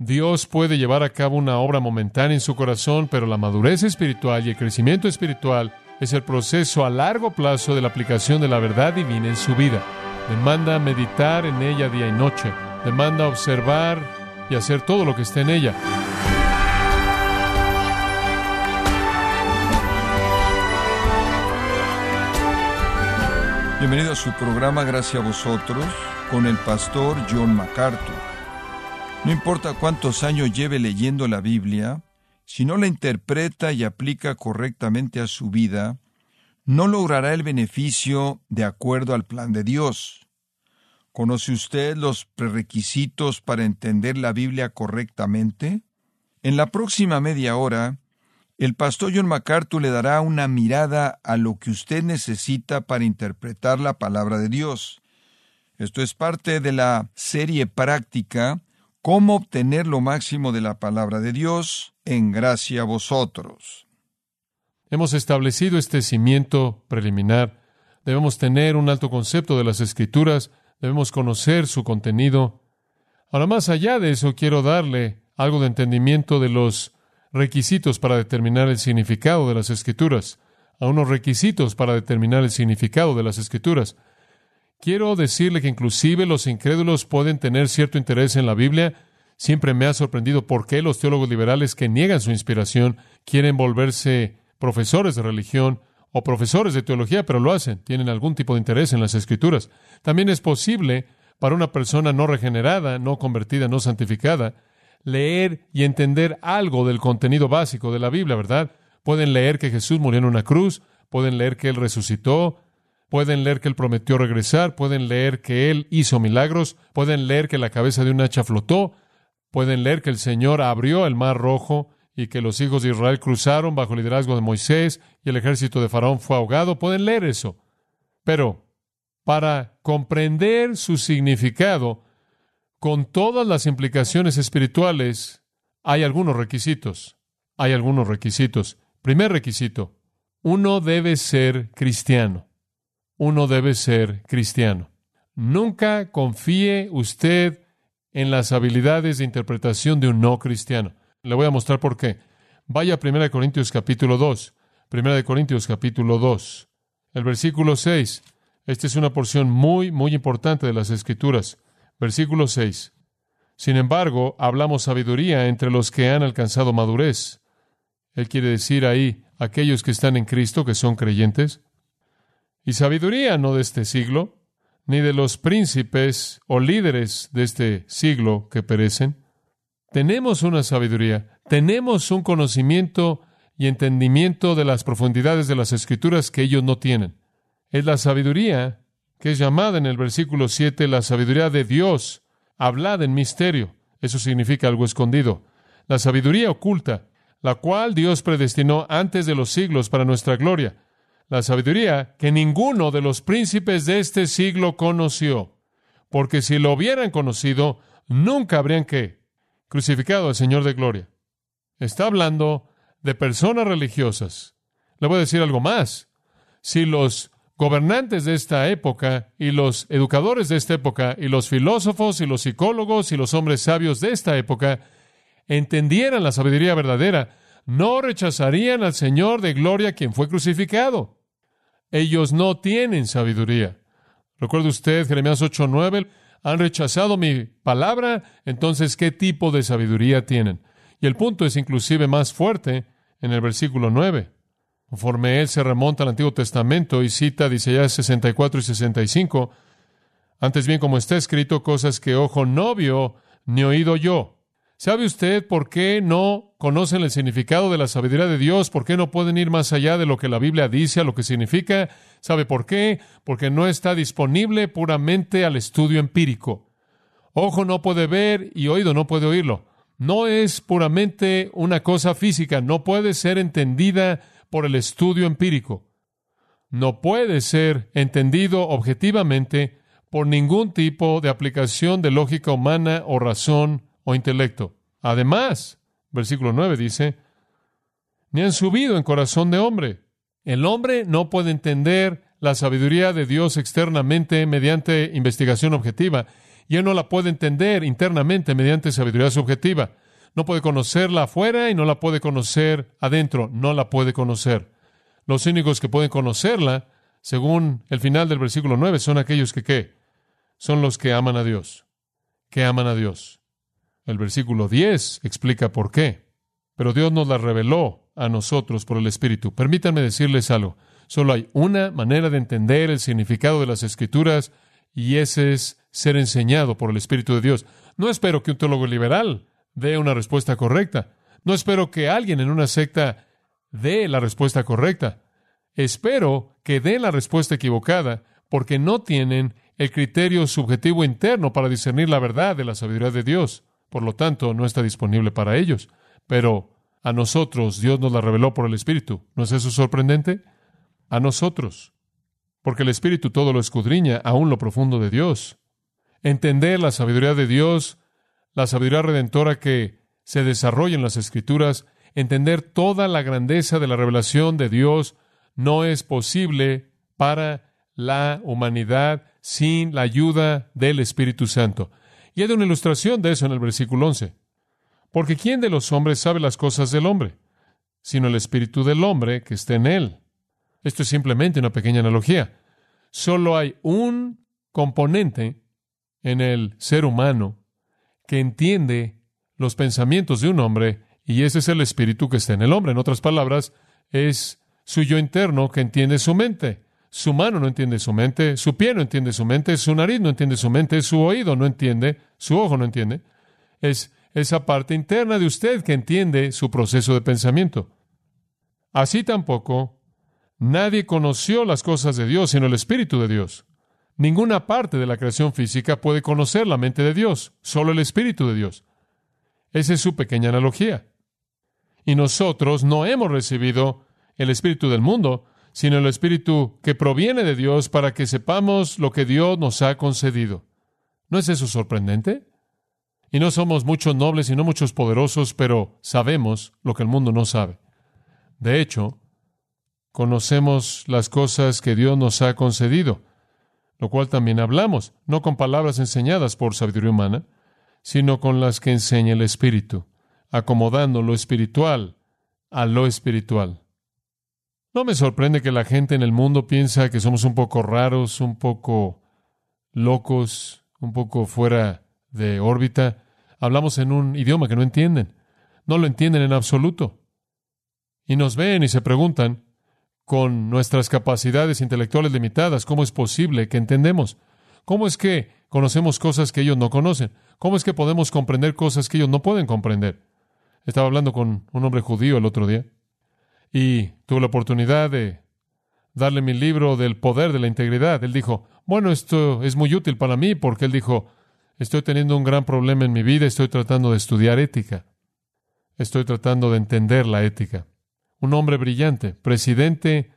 Dios puede llevar a cabo una obra momentánea en su corazón, pero la madurez espiritual y el crecimiento espiritual es el proceso a largo plazo de la aplicación de la verdad divina en su vida. Demanda meditar en ella día y noche. Demanda observar y hacer todo lo que esté en ella. Bienvenido a su programa Gracias a vosotros con el pastor John MacArthur. No importa cuántos años lleve leyendo la Biblia, si no la interpreta y aplica correctamente a su vida, no logrará el beneficio de acuerdo al plan de Dios. ¿Conoce usted los prerequisitos para entender la Biblia correctamente? En la próxima media hora, el pastor John MacArthur le dará una mirada a lo que usted necesita para interpretar la palabra de Dios. Esto es parte de la serie práctica cómo obtener lo máximo de la palabra de Dios en gracia a vosotros. Hemos establecido este cimiento preliminar. Debemos tener un alto concepto de las escrituras, debemos conocer su contenido. Ahora, más allá de eso, quiero darle algo de entendimiento de los requisitos para determinar el significado de las escrituras, a unos requisitos para determinar el significado de las escrituras. Quiero decirle que inclusive los incrédulos pueden tener cierto interés en la Biblia. Siempre me ha sorprendido por qué los teólogos liberales que niegan su inspiración quieren volverse profesores de religión o profesores de teología, pero lo hacen, tienen algún tipo de interés en las escrituras. También es posible para una persona no regenerada, no convertida, no santificada, leer y entender algo del contenido básico de la Biblia, ¿verdad? Pueden leer que Jesús murió en una cruz, pueden leer que Él resucitó, Pueden leer que Él prometió regresar, pueden leer que Él hizo milagros, pueden leer que la cabeza de un hacha flotó, pueden leer que el Señor abrió el mar rojo y que los hijos de Israel cruzaron bajo el liderazgo de Moisés y el ejército de Faraón fue ahogado, pueden leer eso. Pero para comprender su significado, con todas las implicaciones espirituales, hay algunos requisitos. Hay algunos requisitos. Primer requisito, uno debe ser cristiano uno debe ser cristiano. Nunca confíe usted en las habilidades de interpretación de un no cristiano. Le voy a mostrar por qué. Vaya a 1 Corintios capítulo 2. 1 Corintios capítulo 2. El versículo 6. Esta es una porción muy, muy importante de las Escrituras. Versículo 6. Sin embargo, hablamos sabiduría entre los que han alcanzado madurez. Él quiere decir ahí aquellos que están en Cristo, que son creyentes y sabiduría no de este siglo, ni de los príncipes o líderes de este siglo que perecen. Tenemos una sabiduría, tenemos un conocimiento y entendimiento de las profundidades de las escrituras que ellos no tienen. Es la sabiduría que es llamada en el versículo 7 la sabiduría de Dios, hablada en misterio. Eso significa algo escondido. La sabiduría oculta, la cual Dios predestinó antes de los siglos para nuestra gloria la sabiduría que ninguno de los príncipes de este siglo conoció, porque si lo hubieran conocido, nunca habrían que crucificado al Señor de gloria. Está hablando de personas religiosas. Le voy a decir algo más. Si los gobernantes de esta época y los educadores de esta época y los filósofos y los psicólogos y los hombres sabios de esta época entendieran la sabiduría verdadera, no rechazarían al Señor de gloria quien fue crucificado. Ellos no tienen sabiduría. ¿Recuerda usted Jeremías 8:9? Han rechazado mi palabra, entonces ¿qué tipo de sabiduría tienen? Y el punto es inclusive más fuerte en el versículo 9. Conforme él se remonta al Antiguo Testamento y cita Isaías 64 y 65, antes bien como está escrito, cosas que ojo no vio ni oído yo, ¿Sabe usted por qué no conocen el significado de la sabiduría de Dios? ¿Por qué no pueden ir más allá de lo que la Biblia dice, a lo que significa? ¿Sabe por qué? Porque no está disponible puramente al estudio empírico. Ojo no puede ver y oído no puede oírlo. No es puramente una cosa física, no puede ser entendida por el estudio empírico. No puede ser entendido objetivamente por ningún tipo de aplicación de lógica humana o razón o intelecto. Además, versículo 9 dice, ni han subido en corazón de hombre. El hombre no puede entender la sabiduría de Dios externamente mediante investigación objetiva, y él no la puede entender internamente mediante sabiduría subjetiva. No puede conocerla afuera y no la puede conocer adentro, no la puede conocer. Los únicos que pueden conocerla, según el final del versículo 9, son aquellos que qué? Son los que aman a Dios, que aman a Dios. El versículo 10 explica por qué. Pero Dios nos la reveló a nosotros por el Espíritu. Permítanme decirles algo. Solo hay una manera de entender el significado de las Escrituras y ese es ser enseñado por el Espíritu de Dios. No espero que un teólogo liberal dé una respuesta correcta. No espero que alguien en una secta dé la respuesta correcta. Espero que dé la respuesta equivocada porque no tienen el criterio subjetivo interno para discernir la verdad de la sabiduría de Dios. Por lo tanto, no está disponible para ellos. Pero a nosotros Dios nos la reveló por el Espíritu. ¿No es eso sorprendente? A nosotros. Porque el Espíritu todo lo escudriña, aún lo profundo de Dios. Entender la sabiduría de Dios, la sabiduría redentora que se desarrolla en las Escrituras, entender toda la grandeza de la revelación de Dios, no es posible para la humanidad sin la ayuda del Espíritu Santo. Y hay una ilustración de eso en el versículo 11. Porque ¿quién de los hombres sabe las cosas del hombre? Sino el Espíritu del hombre que está en él. Esto es simplemente una pequeña analogía. Solo hay un componente en el ser humano que entiende los pensamientos de un hombre y ese es el espíritu que está en el hombre. En otras palabras, es su yo interno que entiende su mente. Su mano no entiende su mente, su pie no entiende su mente, su nariz no entiende su mente, su oído no entiende, su ojo no entiende. Es esa parte interna de usted que entiende su proceso de pensamiento. Así tampoco, nadie conoció las cosas de Dios sino el Espíritu de Dios. Ninguna parte de la creación física puede conocer la mente de Dios, solo el Espíritu de Dios. Esa es su pequeña analogía. Y nosotros no hemos recibido el Espíritu del mundo, sino el Espíritu que proviene de Dios para que sepamos lo que Dios nos ha concedido. ¿No es eso sorprendente? Y no somos muchos nobles y no muchos poderosos, pero sabemos lo que el mundo no sabe. De hecho, conocemos las cosas que Dios nos ha concedido, lo cual también hablamos, no con palabras enseñadas por sabiduría humana, sino con las que enseña el Espíritu, acomodando lo espiritual a lo espiritual. No me sorprende que la gente en el mundo piensa que somos un poco raros, un poco locos, un poco fuera de órbita, hablamos en un idioma que no entienden. No lo entienden en absoluto. Y nos ven y se preguntan, con nuestras capacidades intelectuales limitadas, ¿cómo es posible que entendemos? ¿Cómo es que conocemos cosas que ellos no conocen? ¿Cómo es que podemos comprender cosas que ellos no pueden comprender? Estaba hablando con un hombre judío el otro día y tuve la oportunidad de darle mi libro del poder de la integridad. Él dijo, bueno, esto es muy útil para mí porque él dijo, Estoy teniendo un gran problema en mi vida, estoy tratando de estudiar ética. Estoy tratando de entender la ética. Un hombre brillante, presidente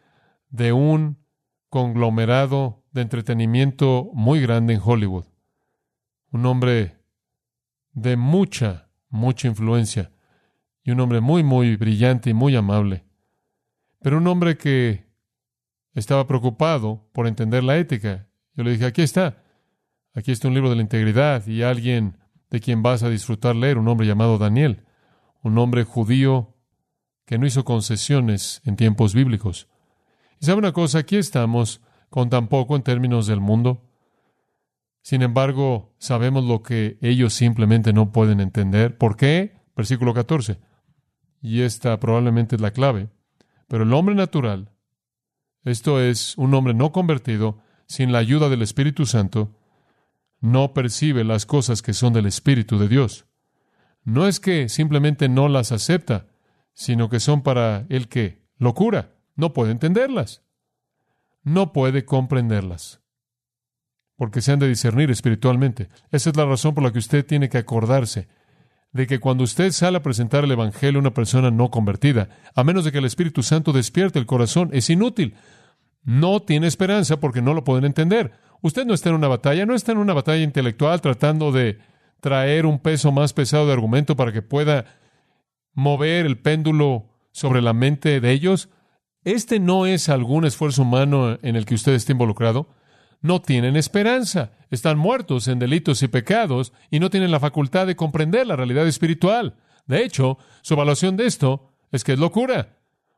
de un conglomerado de entretenimiento muy grande en Hollywood. Un hombre de mucha, mucha influencia. Y un hombre muy, muy brillante y muy amable. Pero un hombre que estaba preocupado por entender la ética. Yo le dije, aquí está. Aquí está un libro de la integridad y alguien de quien vas a disfrutar leer, un hombre llamado Daniel, un hombre judío que no hizo concesiones en tiempos bíblicos. Y sabe una cosa, aquí estamos con tan poco en términos del mundo. Sin embargo, sabemos lo que ellos simplemente no pueden entender. ¿Por qué? Versículo 14. Y esta probablemente es la clave. Pero el hombre natural, esto es, un hombre no convertido, sin la ayuda del Espíritu Santo, no percibe las cosas que son del Espíritu de Dios. No es que simplemente no las acepta, sino que son para el que locura. No puede entenderlas. No puede comprenderlas. Porque se han de discernir espiritualmente. Esa es la razón por la que usted tiene que acordarse de que cuando usted sale a presentar el Evangelio a una persona no convertida, a menos de que el Espíritu Santo despierte el corazón, es inútil. No tiene esperanza porque no lo pueden entender. Usted no está en una batalla, no está en una batalla intelectual tratando de traer un peso más pesado de argumento para que pueda mover el péndulo sobre la mente de ellos. Este no es algún esfuerzo humano en el que usted esté involucrado. No tienen esperanza. Están muertos en delitos y pecados y no tienen la facultad de comprender la realidad espiritual. De hecho, su evaluación de esto es que es locura,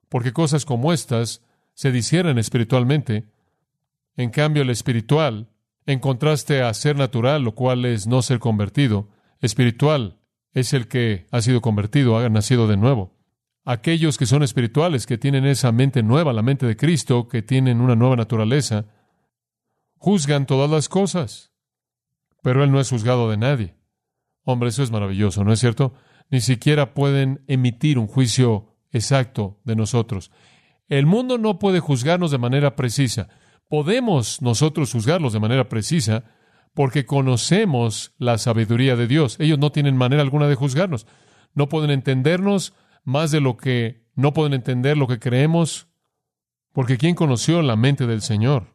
porque cosas como estas se disciernen espiritualmente. En cambio, el espiritual, en contraste a ser natural, lo cual es no ser convertido, espiritual es el que ha sido convertido, ha nacido de nuevo. Aquellos que son espirituales, que tienen esa mente nueva, la mente de Cristo, que tienen una nueva naturaleza, juzgan todas las cosas. Pero Él no es juzgado de nadie. Hombre, eso es maravilloso, ¿no es cierto? Ni siquiera pueden emitir un juicio exacto de nosotros. El mundo no puede juzgarnos de manera precisa. Podemos nosotros juzgarlos de manera precisa porque conocemos la sabiduría de Dios. Ellos no tienen manera alguna de juzgarnos. No pueden entendernos más de lo que no pueden entender lo que creemos, porque ¿quién conoció la mente del Señor?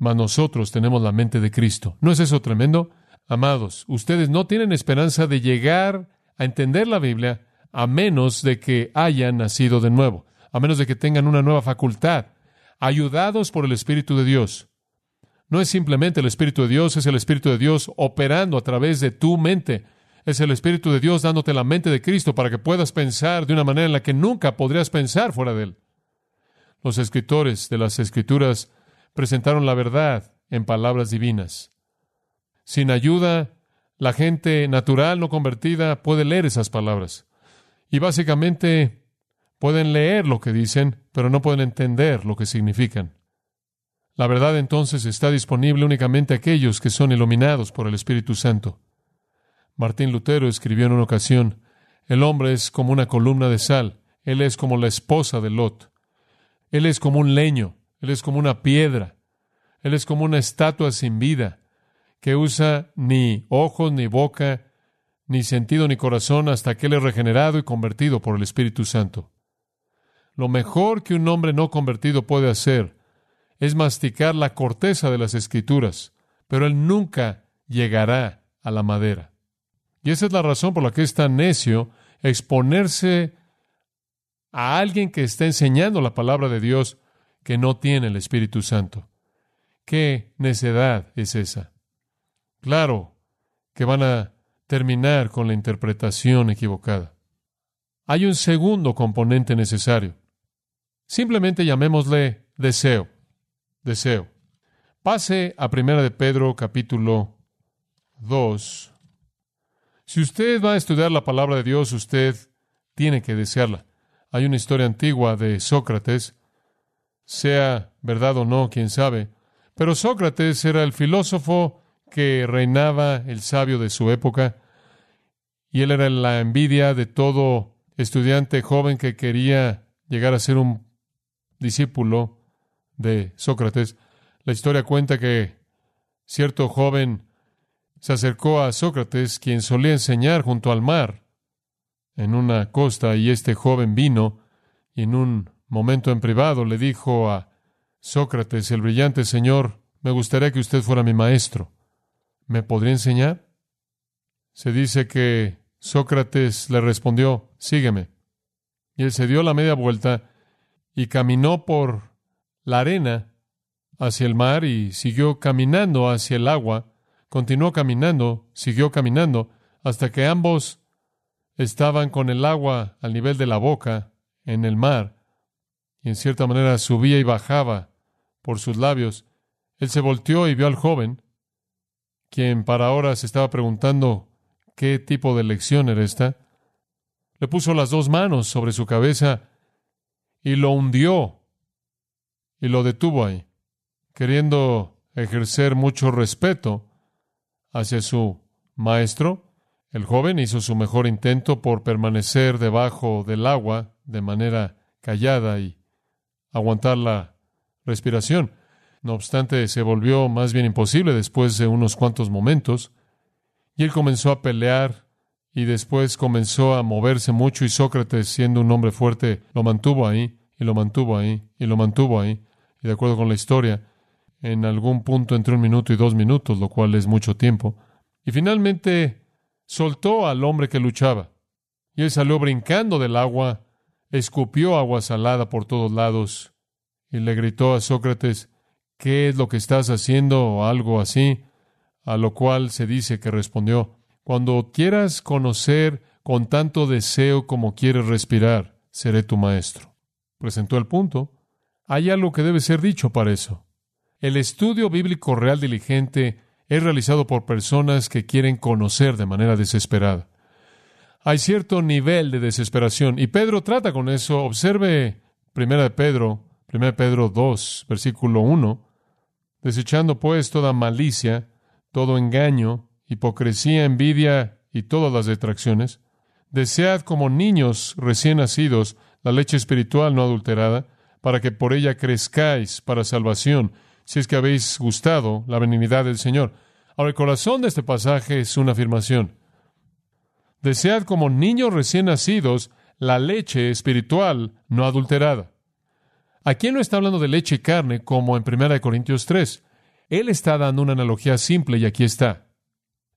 Mas nosotros tenemos la mente de Cristo. ¿No es eso tremendo? Amados, ustedes no tienen esperanza de llegar a entender la Biblia a menos de que hayan nacido de nuevo, a menos de que tengan una nueva facultad, ayudados por el Espíritu de Dios. No es simplemente el Espíritu de Dios, es el Espíritu de Dios operando a través de tu mente. Es el Espíritu de Dios dándote la mente de Cristo para que puedas pensar de una manera en la que nunca podrías pensar fuera de Él. Los escritores de las Escrituras presentaron la verdad en palabras divinas. Sin ayuda, la gente natural no convertida puede leer esas palabras. Y básicamente pueden leer lo que dicen, pero no pueden entender lo que significan. La verdad entonces está disponible únicamente a aquellos que son iluminados por el Espíritu Santo. Martín Lutero escribió en una ocasión, el hombre es como una columna de sal, él es como la esposa de Lot, él es como un leño, él es como una piedra, él es como una estatua sin vida, que usa ni ojos, ni boca, ni sentido, ni corazón, hasta que él es regenerado y convertido por el Espíritu Santo. Lo mejor que un hombre no convertido puede hacer es masticar la corteza de las escrituras, pero él nunca llegará a la madera. Y esa es la razón por la que es tan necio exponerse a alguien que está enseñando la palabra de Dios que no tiene el Espíritu Santo. ¿Qué necedad es esa? Claro que van a terminar con la interpretación equivocada. Hay un segundo componente necesario. Simplemente llamémosle deseo. Deseo. Pase a Primera de Pedro capítulo 2, si usted va a estudiar la palabra de Dios, usted tiene que desearla. Hay una historia antigua de Sócrates, sea verdad o no, quién sabe, pero Sócrates era el filósofo que reinaba, el sabio de su época, y él era la envidia de todo estudiante joven que quería llegar a ser un discípulo de Sócrates. La historia cuenta que cierto joven se acercó a Sócrates, quien solía enseñar junto al mar en una costa, y este joven vino y en un momento en privado le dijo a Sócrates, el brillante señor, me gustaría que usted fuera mi maestro. ¿Me podría enseñar? Se dice que Sócrates le respondió, sígueme. Y él se dio la media vuelta y caminó por la arena hacia el mar y siguió caminando hacia el agua Continuó caminando, siguió caminando, hasta que ambos estaban con el agua al nivel de la boca en el mar, y en cierta manera subía y bajaba por sus labios. Él se volteó y vio al joven, quien para ahora se estaba preguntando qué tipo de lección era esta. Le puso las dos manos sobre su cabeza y lo hundió y lo detuvo ahí, queriendo ejercer mucho respeto hacia su maestro. El joven hizo su mejor intento por permanecer debajo del agua de manera callada y aguantar la respiración. No obstante, se volvió más bien imposible después de unos cuantos momentos, y él comenzó a pelear y después comenzó a moverse mucho y Sócrates, siendo un hombre fuerte, lo mantuvo ahí y lo mantuvo ahí y lo mantuvo ahí. Y de acuerdo con la historia, en algún punto entre un minuto y dos minutos, lo cual es mucho tiempo. Y finalmente soltó al hombre que luchaba. Y él salió brincando del agua, escupió agua salada por todos lados y le gritó a Sócrates, ¿qué es lo que estás haciendo? o algo así. a lo cual se dice que respondió, cuando quieras conocer con tanto deseo como quieres respirar, seré tu maestro. Presentó el punto. Hay algo que debe ser dicho para eso. El estudio bíblico real diligente es realizado por personas que quieren conocer de manera desesperada. Hay cierto nivel de desesperación y Pedro trata con eso. Observe Primera de Pedro, 1 Pedro 2, versículo 1. Desechando pues toda malicia, todo engaño, hipocresía, envidia y todas las detracciones, desead como niños recién nacidos la leche espiritual no adulterada, para que por ella crezcáis para salvación, si es que habéis gustado la benignidad del Señor. Ahora, el corazón de este pasaje es una afirmación. Desead como niños recién nacidos la leche espiritual no adulterada. Aquí no está hablando de leche y carne como en 1 Corintios 3. Él está dando una analogía simple y aquí está.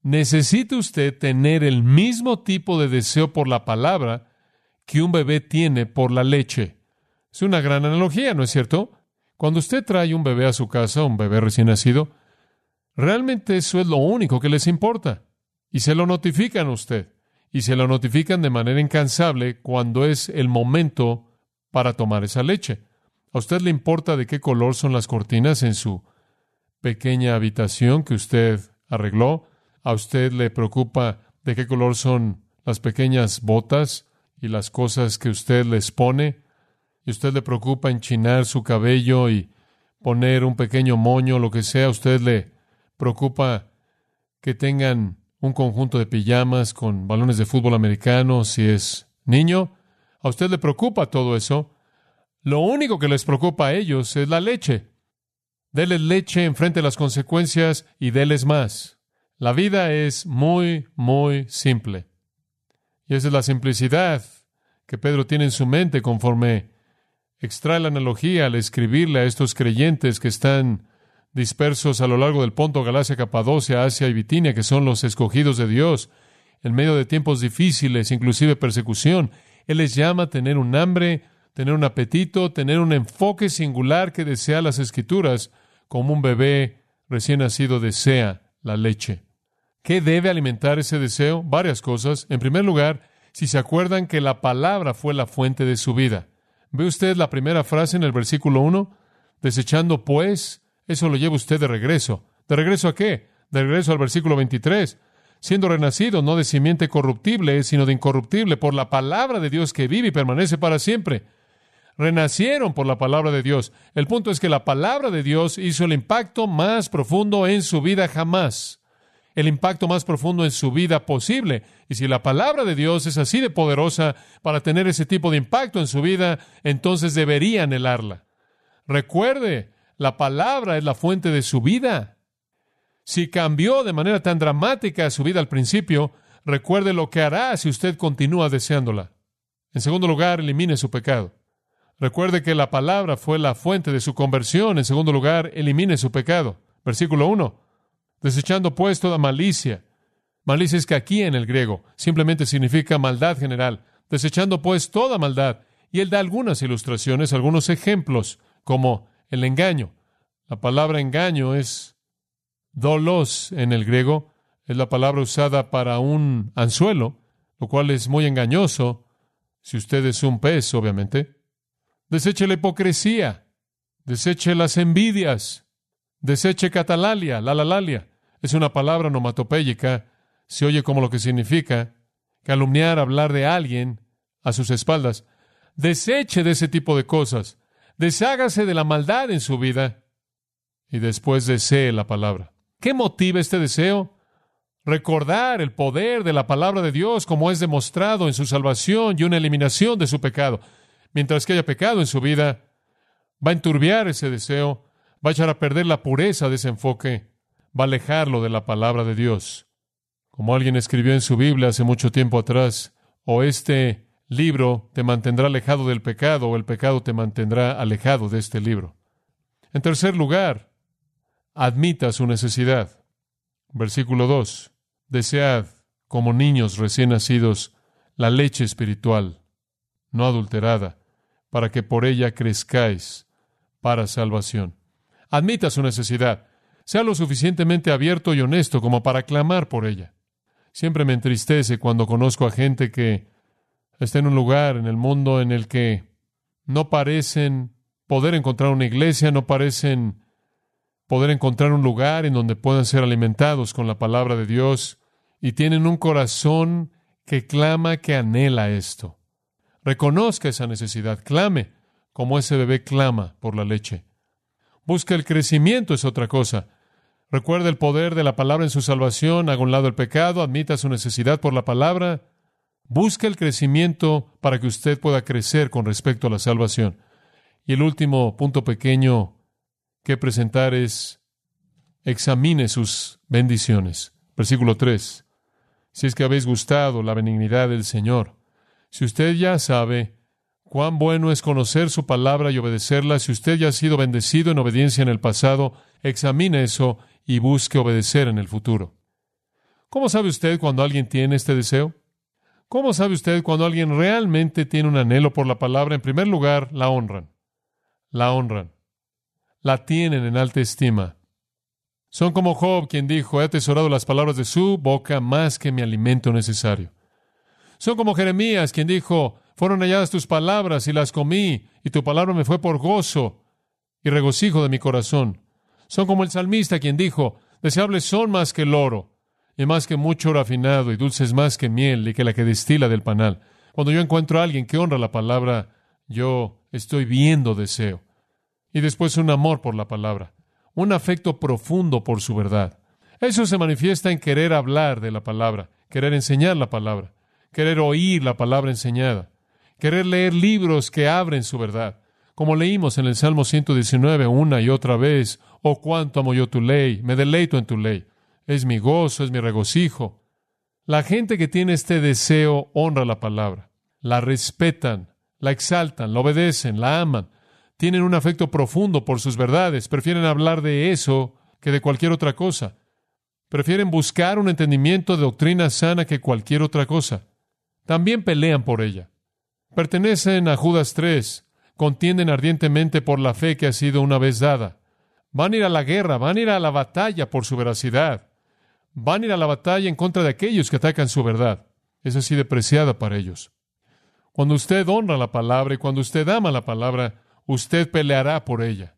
Necesita usted tener el mismo tipo de deseo por la palabra que un bebé tiene por la leche. Es una gran analogía, ¿no es cierto? Cuando usted trae un bebé a su casa, un bebé recién nacido, realmente eso es lo único que les importa. Y se lo notifican a usted. Y se lo notifican de manera incansable cuando es el momento para tomar esa leche. ¿A usted le importa de qué color son las cortinas en su pequeña habitación que usted arregló? ¿A usted le preocupa de qué color son las pequeñas botas y las cosas que usted les pone? ¿Y usted le preocupa enchinar su cabello y poner un pequeño moño, lo que sea? ¿A usted le preocupa que tengan un conjunto de pijamas con balones de fútbol americano si es niño? ¿A usted le preocupa todo eso? Lo único que les preocupa a ellos es la leche. Deles leche enfrente las consecuencias y deles más. La vida es muy, muy simple. Y esa es la simplicidad que Pedro tiene en su mente conforme extrae la analogía al escribirle a estos creyentes que están dispersos a lo largo del Ponto, Galacia, Capadocia, Asia y Bitinia, que son los escogidos de Dios, en medio de tiempos difíciles, inclusive persecución. Él les llama a tener un hambre tener un apetito, tener un enfoque singular que desea las escrituras, como un bebé recién nacido desea la leche. ¿Qué debe alimentar ese deseo? Varias cosas. En primer lugar, si se acuerdan que la palabra fue la fuente de su vida. ¿Ve usted la primera frase en el versículo 1? Desechando pues, eso lo lleva usted de regreso. ¿De regreso a qué? De regreso al versículo 23. Siendo renacido no de simiente corruptible, sino de incorruptible, por la palabra de Dios que vive y permanece para siempre renacieron por la palabra de Dios. El punto es que la palabra de Dios hizo el impacto más profundo en su vida jamás. El impacto más profundo en su vida posible. Y si la palabra de Dios es así de poderosa para tener ese tipo de impacto en su vida, entonces debería anhelarla. Recuerde, la palabra es la fuente de su vida. Si cambió de manera tan dramática su vida al principio, recuerde lo que hará si usted continúa deseándola. En segundo lugar, elimine su pecado. Recuerde que la palabra fue la fuente de su conversión. En segundo lugar, elimine su pecado. Versículo 1. Desechando pues toda malicia. Malicia es que aquí en el griego simplemente significa maldad general. Desechando pues toda maldad. Y él da algunas ilustraciones, algunos ejemplos, como el engaño. La palabra engaño es dolos en el griego. Es la palabra usada para un anzuelo, lo cual es muy engañoso si usted es un pez, obviamente. Deseche la hipocresía, deseche las envidias, deseche catalalia, la. Es una palabra onomatopéyica, se oye como lo que significa calumniar, hablar de alguien a sus espaldas. Deseche de ese tipo de cosas, deshágase de la maldad en su vida y después desee la palabra. ¿Qué motiva este deseo? Recordar el poder de la palabra de Dios como es demostrado en su salvación y una eliminación de su pecado mientras que haya pecado en su vida, va a enturbiar ese deseo, va a echar a perder la pureza de ese enfoque, va a alejarlo de la palabra de Dios. Como alguien escribió en su Biblia hace mucho tiempo atrás, o este libro te mantendrá alejado del pecado, o el pecado te mantendrá alejado de este libro. En tercer lugar, admita su necesidad. Versículo 2. Desead, como niños recién nacidos, la leche espiritual, no adulterada, para que por ella crezcáis para salvación. Admita su necesidad. Sea lo suficientemente abierto y honesto como para clamar por ella. Siempre me entristece cuando conozco a gente que está en un lugar en el mundo en el que no parecen poder encontrar una iglesia, no parecen poder encontrar un lugar en donde puedan ser alimentados con la palabra de Dios y tienen un corazón que clama, que anhela esto. Reconozca esa necesidad, clame como ese bebé clama por la leche. Busca el crecimiento, es otra cosa. Recuerda el poder de la palabra en su salvación, haga un lado el pecado, admita su necesidad por la palabra. Busca el crecimiento para que usted pueda crecer con respecto a la salvación. Y el último punto pequeño que presentar es examine sus bendiciones. Versículo 3. Si es que habéis gustado la benignidad del Señor, si usted ya sabe cuán bueno es conocer su palabra y obedecerla, si usted ya ha sido bendecido en obediencia en el pasado, examine eso y busque obedecer en el futuro. ¿Cómo sabe usted cuando alguien tiene este deseo? ¿Cómo sabe usted cuando alguien realmente tiene un anhelo por la palabra? En primer lugar, la honran. La honran. La tienen en alta estima. Son como Job, quien dijo, he atesorado las palabras de su boca más que mi alimento necesario. Son como Jeremías, quien dijo, fueron halladas tus palabras y las comí, y tu palabra me fue por gozo y regocijo de mi corazón. Son como el salmista quien dijo, deseables son más que el oro, y más que mucho oro afinado, y dulces más que miel, y que la que destila del panal. Cuando yo encuentro a alguien que honra la palabra, yo estoy viendo deseo. Y después un amor por la palabra, un afecto profundo por su verdad. Eso se manifiesta en querer hablar de la palabra, querer enseñar la palabra, querer oír la palabra enseñada, querer leer libros que abren su verdad, como leímos en el Salmo 119 una y otra vez, oh cuánto amo yo tu ley, me deleito en tu ley, es mi gozo, es mi regocijo. La gente que tiene este deseo honra la palabra, la respetan, la exaltan, la obedecen, la aman, tienen un afecto profundo por sus verdades, prefieren hablar de eso que de cualquier otra cosa, prefieren buscar un entendimiento de doctrina sana que cualquier otra cosa. También pelean por ella. Pertenecen a Judas 3, contienden ardientemente por la fe que ha sido una vez dada. Van a ir a la guerra, van a ir a la batalla por su veracidad. Van a ir a la batalla en contra de aquellos que atacan su verdad. Es así de preciada para ellos. Cuando usted honra la palabra y cuando usted ama la palabra, usted peleará por ella.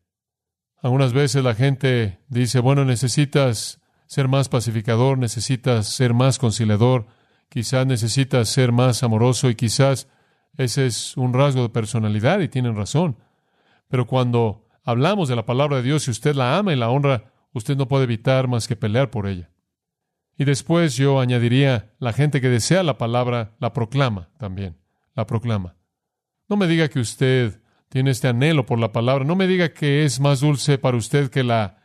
Algunas veces la gente dice, bueno, necesitas ser más pacificador, necesitas ser más conciliador, quizás necesitas ser más amoroso y quizás ese es un rasgo de personalidad y tienen razón. Pero cuando hablamos de la palabra de Dios y usted la ama y la honra, usted no puede evitar más que pelear por ella. Y después yo añadiría, la gente que desea la palabra la proclama también, la proclama. No me diga que usted tiene este anhelo por la palabra, no me diga que es más dulce para usted que la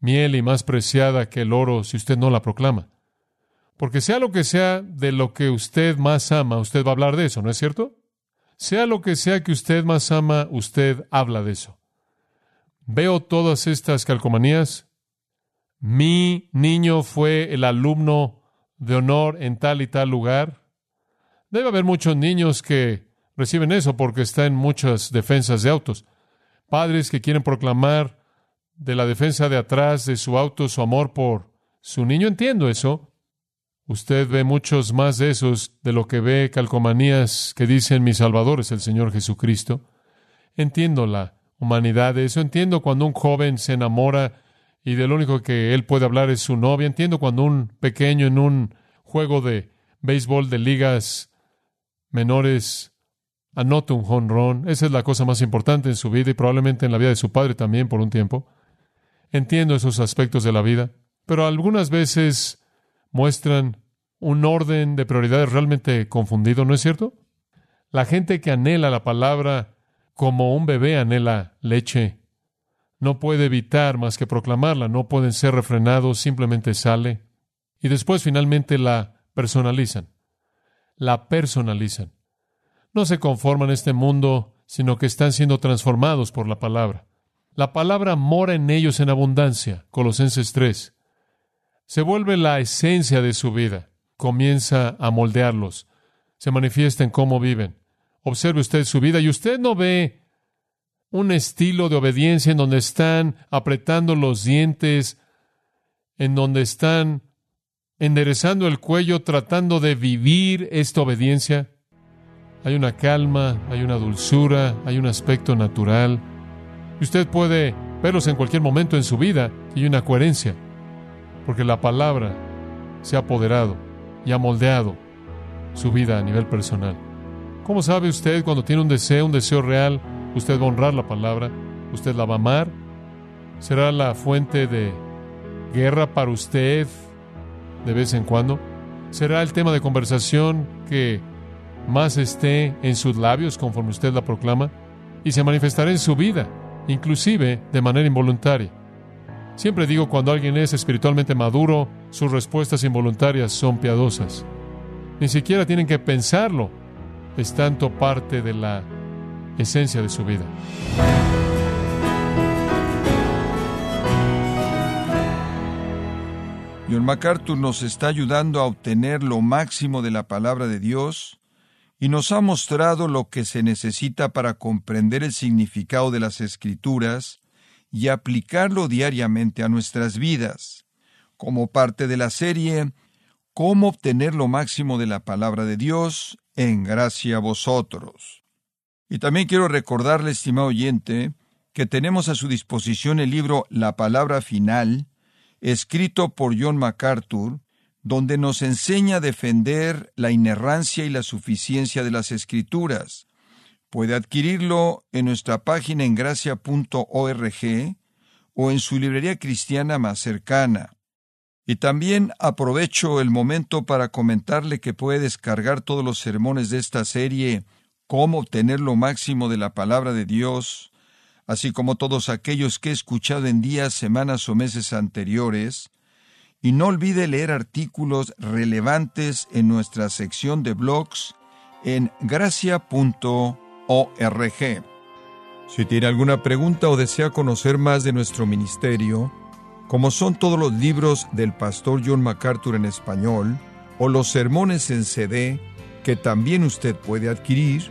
miel y más preciada que el oro si usted no la proclama. Porque sea lo que sea de lo que usted más ama, usted va a hablar de eso, ¿no es cierto? Sea lo que sea que usted más ama, usted habla de eso. Veo todas estas calcomanías. Mi niño fue el alumno de honor en tal y tal lugar. Debe haber muchos niños que reciben eso porque está en muchas defensas de autos. Padres que quieren proclamar de la defensa de atrás de su auto su amor por su niño. Entiendo eso. Usted ve muchos más de esos de lo que ve calcomanías que dicen mi Salvador es el Señor Jesucristo. Entiendo la humanidad de eso. Entiendo cuando un joven se enamora y de lo único que él puede hablar es su novia. Entiendo cuando un pequeño en un juego de béisbol de ligas menores anota un jonrón. Esa es la cosa más importante en su vida y probablemente en la vida de su padre también por un tiempo. Entiendo esos aspectos de la vida, pero algunas veces muestran un orden de prioridades realmente confundido, ¿no es cierto? La gente que anhela la palabra como un bebé anhela leche, no puede evitar más que proclamarla, no pueden ser refrenados, simplemente sale. Y después finalmente la personalizan. La personalizan. No se conforman a este mundo, sino que están siendo transformados por la palabra. La palabra mora en ellos en abundancia. Colosenses 3 se vuelve la esencia de su vida, comienza a moldearlos, se manifiesta en cómo viven. Observe usted su vida y usted no ve un estilo de obediencia en donde están apretando los dientes en donde están enderezando el cuello, tratando de vivir esta obediencia. Hay una calma, hay una dulzura, hay un aspecto natural. Y usted puede verlos en cualquier momento en su vida y una coherencia, porque la palabra se ha apoderado y ha moldeado su vida a nivel personal. ¿Cómo sabe usted cuando tiene un deseo, un deseo real, usted va a honrar la palabra, usted la va a amar? ¿Será la fuente de guerra para usted de vez en cuando? ¿Será el tema de conversación que más esté en sus labios conforme usted la proclama? Y se manifestará en su vida, inclusive de manera involuntaria. Siempre digo cuando alguien es espiritualmente maduro, sus respuestas involuntarias son piadosas. Ni siquiera tienen que pensarlo. Es tanto parte de la esencia de su vida. John MacArthur nos está ayudando a obtener lo máximo de la palabra de Dios y nos ha mostrado lo que se necesita para comprender el significado de las escrituras y aplicarlo diariamente a nuestras vidas, como parte de la serie Cómo obtener lo máximo de la palabra de Dios en gracia a vosotros. Y también quiero recordarle, estimado oyente, que tenemos a su disposición el libro La palabra final, escrito por John MacArthur, donde nos enseña a defender la inerrancia y la suficiencia de las escrituras. Puede adquirirlo en nuestra página en gracia.org o en su librería cristiana más cercana. Y también aprovecho el momento para comentarle que puede descargar todos los sermones de esta serie Cómo obtener lo máximo de la palabra de Dios así como todos aquellos que he escuchado en días, semanas o meses anteriores, y no olvide leer artículos relevantes en nuestra sección de blogs en gracia.org. Si tiene alguna pregunta o desea conocer más de nuestro ministerio, como son todos los libros del pastor John MacArthur en español, o los sermones en CD que también usted puede adquirir,